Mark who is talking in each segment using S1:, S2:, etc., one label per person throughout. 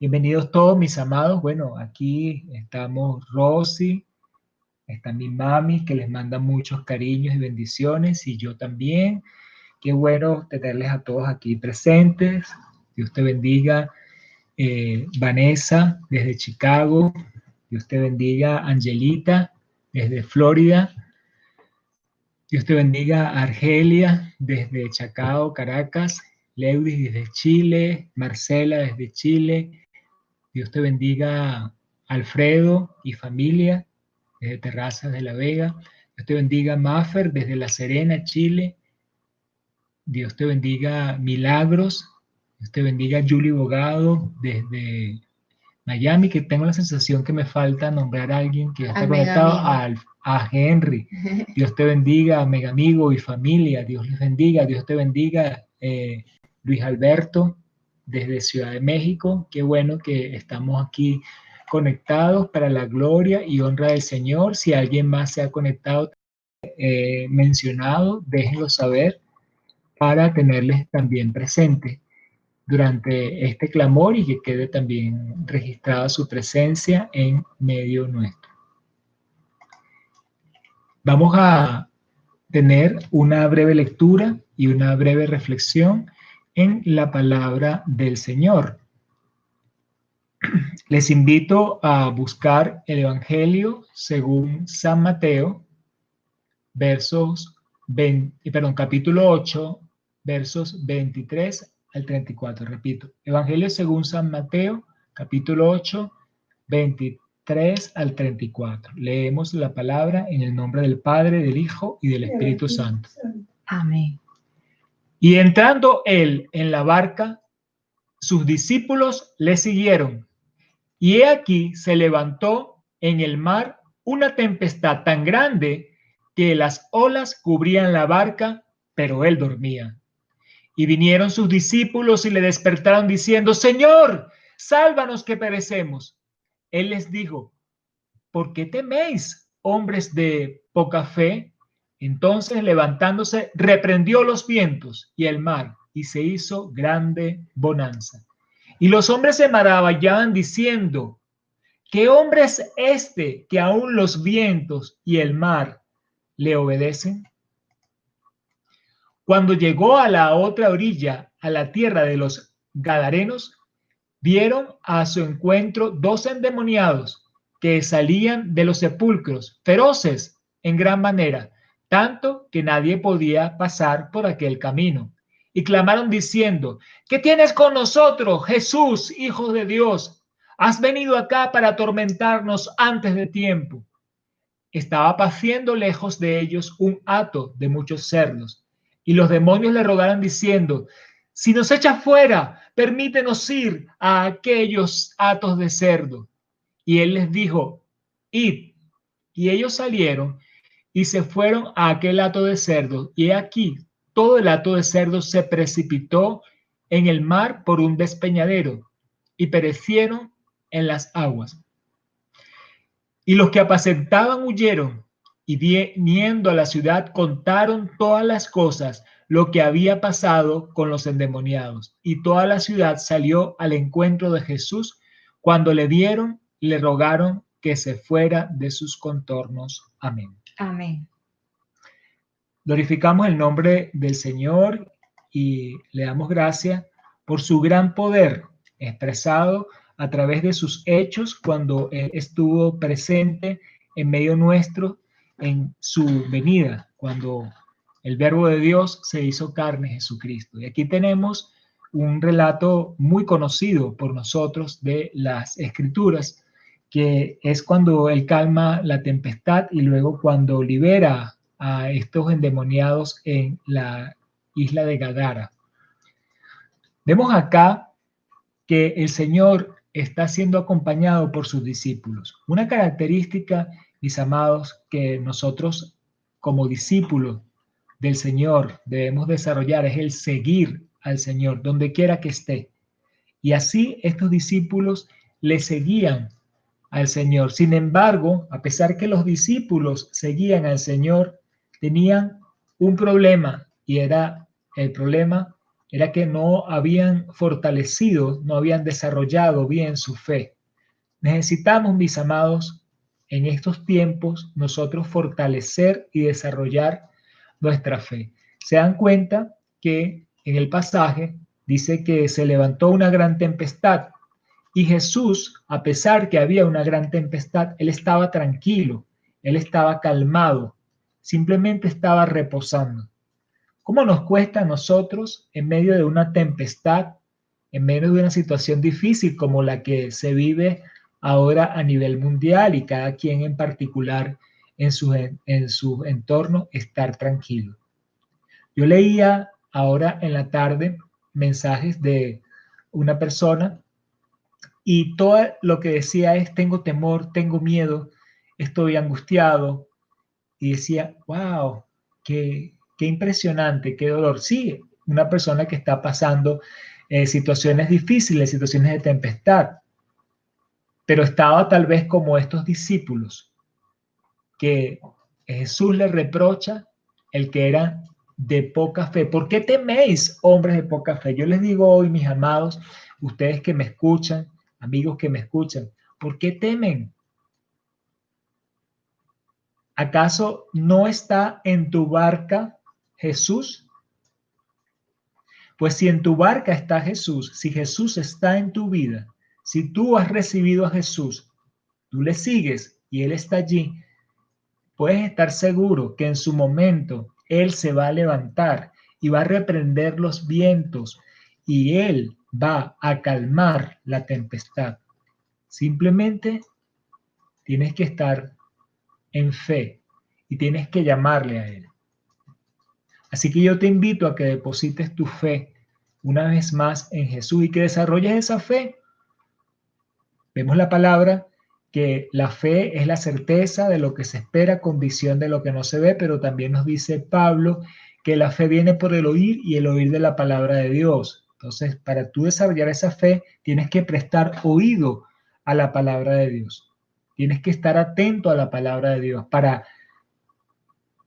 S1: Bienvenidos todos mis amados. Bueno, aquí estamos Rosy, está mi mami que les manda muchos cariños y bendiciones y yo también. Qué bueno tenerles a todos aquí presentes. Dios te bendiga. Eh, Vanessa desde Chicago. Dios te bendiga. Angelita desde Florida. Dios te bendiga. Argelia desde Chacao, Caracas. Leudis desde Chile. Marcela desde Chile. Dios te bendiga, Alfredo y familia, desde Terrazas de la Vega. Dios te bendiga, Maffer, desde La Serena, Chile. Dios te bendiga, Milagros. Dios te bendiga, Julie Bogado, desde Miami, que tengo la sensación que me falta nombrar a alguien que está conectado a, a, Henry. Dios te bendiga, mega amigo y familia. Dios les bendiga. Dios te bendiga, eh, Luis Alberto desde Ciudad de México. Qué bueno que estamos aquí conectados para la gloria y honra del Señor. Si alguien más se ha conectado, eh, mencionado, déjenlo saber para tenerles también presente durante este clamor y que quede también registrada su presencia en medio nuestro. Vamos a tener una breve lectura y una breve reflexión en la palabra del Señor. Les invito a buscar el Evangelio según San Mateo, versos 20, perdón, capítulo 8, versos 23 al 34. Repito, Evangelio según San Mateo, capítulo 8, 23 al 34. Leemos la palabra en el nombre del Padre, del Hijo y del Espíritu Santo.
S2: Amén.
S1: Y entrando él en la barca, sus discípulos le siguieron. Y he aquí se levantó en el mar una tempestad tan grande que las olas cubrían la barca, pero él dormía. Y vinieron sus discípulos y le despertaron diciendo, Señor, sálvanos que perecemos. Él les dijo, ¿por qué teméis, hombres de poca fe? Entonces levantándose, reprendió los vientos y el mar, y se hizo grande bonanza. Y los hombres se maravillaban diciendo, ¿qué hombre es este que aún los vientos y el mar le obedecen? Cuando llegó a la otra orilla, a la tierra de los Gadarenos, vieron a su encuentro dos endemoniados que salían de los sepulcros, feroces en gran manera tanto que nadie podía pasar por aquel camino. Y clamaron diciendo, ¿qué tienes con nosotros, Jesús, Hijo de Dios? Has venido acá para atormentarnos antes de tiempo. Estaba paciendo lejos de ellos un hato de muchos cerdos. Y los demonios le rogaron diciendo, si nos echa fuera, permítenos ir a aquellos hatos de cerdo. Y él les dijo, id. Y ellos salieron y se fueron a aquel hato de cerdos. Y aquí todo el hato de cerdos se precipitó en el mar por un despeñadero y perecieron en las aguas. Y los que apacentaban huyeron y viniendo a la ciudad contaron todas las cosas, lo que había pasado con los endemoniados. Y toda la ciudad salió al encuentro de Jesús. Cuando le vieron, le rogaron que se fuera de sus contornos. Amén.
S2: Amén.
S1: Glorificamos el nombre del Señor y le damos gracias por su gran poder expresado a través de sus hechos cuando Él estuvo presente en medio nuestro en su venida, cuando el verbo de Dios se hizo carne, Jesucristo. Y aquí tenemos un relato muy conocido por nosotros de las escrituras, que es cuando él calma la tempestad y luego cuando libera a estos endemoniados en la isla de Gadara. Vemos acá que el Señor está siendo acompañado por sus discípulos. Una característica, mis amados, que nosotros como discípulos del Señor debemos desarrollar es el seguir al Señor donde quiera que esté. Y así estos discípulos le seguían al Señor. Sin embargo, a pesar que los discípulos seguían al Señor, tenían un problema y era el problema era que no habían fortalecido, no habían desarrollado bien su fe. Necesitamos, mis amados, en estos tiempos nosotros fortalecer y desarrollar nuestra fe. Se dan cuenta que en el pasaje dice que se levantó una gran tempestad y Jesús, a pesar que había una gran tempestad, él estaba tranquilo, él estaba calmado, simplemente estaba reposando. ¿Cómo nos cuesta a nosotros en medio de una tempestad, en medio de una situación difícil como la que se vive ahora a nivel mundial y cada quien en particular en su, en su entorno, estar tranquilo? Yo leía ahora en la tarde mensajes de una persona y todo lo que decía es, tengo temor, tengo miedo, estoy angustiado. Y decía, wow, qué, qué impresionante, qué dolor. Sí, una persona que está pasando eh, situaciones difíciles, situaciones de tempestad, pero estaba tal vez como estos discípulos que Jesús le reprocha el que eran de poca fe. ¿Por qué teméis, hombres de poca fe? Yo les digo hoy, mis amados, ustedes que me escuchan, amigos que me escuchan, ¿por qué temen? ¿Acaso no está en tu barca Jesús? Pues si en tu barca está Jesús, si Jesús está en tu vida, si tú has recibido a Jesús, tú le sigues y Él está allí, puedes estar seguro que en su momento Él se va a levantar y va a reprender los vientos y Él va a calmar la tempestad. Simplemente tienes que estar en fe y tienes que llamarle a Él. Así que yo te invito a que deposites tu fe una vez más en Jesús y que desarrolles esa fe. Vemos la palabra que la fe es la certeza de lo que se espera, convicción de lo que no se ve, pero también nos dice Pablo que la fe viene por el oír y el oír de la palabra de Dios. Entonces, para tú desarrollar esa fe, tienes que prestar oído a la palabra de Dios. Tienes que estar atento a la palabra de Dios para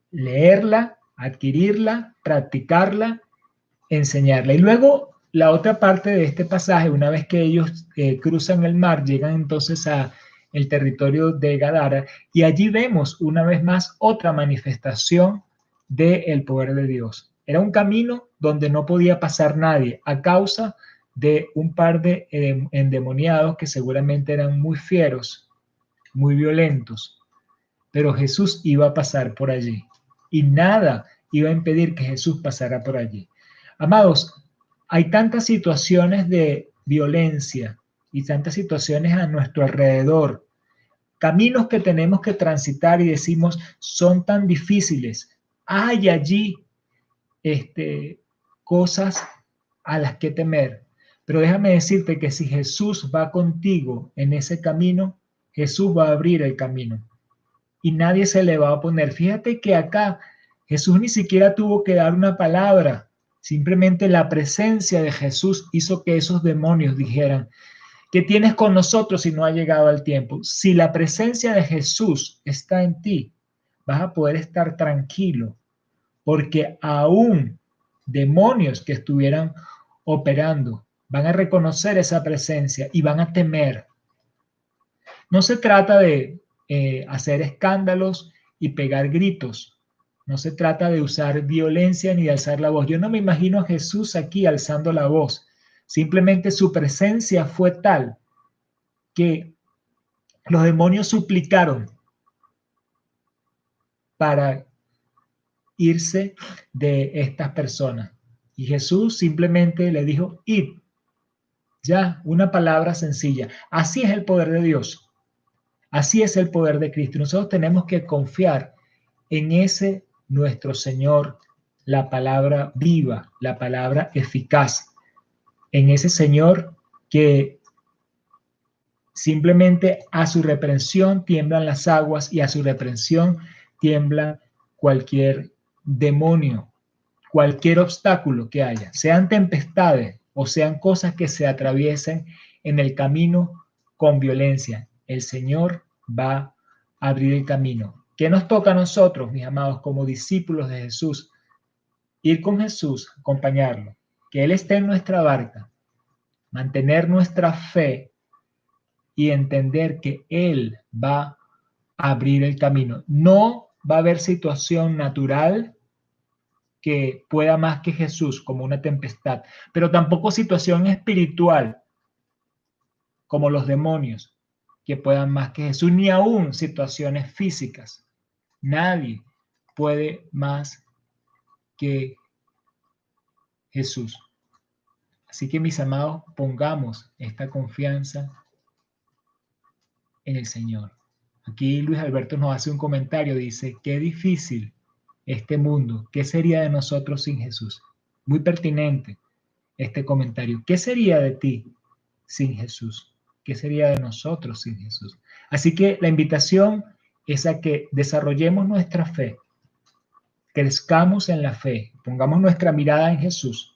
S1: leerla, adquirirla, practicarla, enseñarla. Y luego la otra parte de este pasaje, una vez que ellos eh, cruzan el mar, llegan entonces a el territorio de Gadara y allí vemos una vez más otra manifestación del poder de Dios. Era un camino donde no podía pasar nadie a causa de un par de eh, endemoniados que seguramente eran muy fieros, muy violentos. Pero Jesús iba a pasar por allí y nada iba a impedir que Jesús pasara por allí. Amados, hay tantas situaciones de violencia y tantas situaciones a nuestro alrededor, caminos que tenemos que transitar y decimos son tan difíciles. Hay allí este, cosas a las que temer. Pero déjame decirte que si Jesús va contigo en ese camino, Jesús va a abrir el camino y nadie se le va a poner. Fíjate que acá Jesús ni siquiera tuvo que dar una palabra, simplemente la presencia de Jesús hizo que esos demonios dijeran, ¿qué tienes con nosotros si no ha llegado el tiempo? Si la presencia de Jesús está en ti, vas a poder estar tranquilo, porque aún demonios que estuvieran operando van a reconocer esa presencia y van a temer. No se trata de eh, hacer escándalos y pegar gritos. No se trata de usar violencia ni de alzar la voz. Yo no me imagino a Jesús aquí alzando la voz. Simplemente su presencia fue tal que los demonios suplicaron para irse de estas personas. Y Jesús simplemente le dijo, id. Ya, una palabra sencilla. Así es el poder de Dios. Así es el poder de Cristo. Nosotros tenemos que confiar en ese nuestro Señor, la palabra viva, la palabra eficaz, en ese Señor que simplemente a su reprensión tiemblan las aguas y a su reprensión tiembla cualquier demonio, cualquier obstáculo que haya, sean tempestades o sean cosas que se atraviesen en el camino con violencia, el Señor va a abrir el camino. ¿Qué nos toca a nosotros, mis amados, como discípulos de Jesús? Ir con Jesús, acompañarlo, que Él esté en nuestra barca, mantener nuestra fe y entender que Él va a abrir el camino. No va a haber situación natural que pueda más que Jesús, como una tempestad, pero tampoco situación espiritual, como los demonios, que puedan más que Jesús, ni aún situaciones físicas. Nadie puede más que Jesús. Así que mis amados, pongamos esta confianza en el Señor. Aquí Luis Alberto nos hace un comentario, dice, qué difícil este mundo, ¿qué sería de nosotros sin Jesús? Muy pertinente este comentario. ¿Qué sería de ti sin Jesús? ¿Qué sería de nosotros sin Jesús? Así que la invitación es a que desarrollemos nuestra fe, crezcamos en la fe, pongamos nuestra mirada en Jesús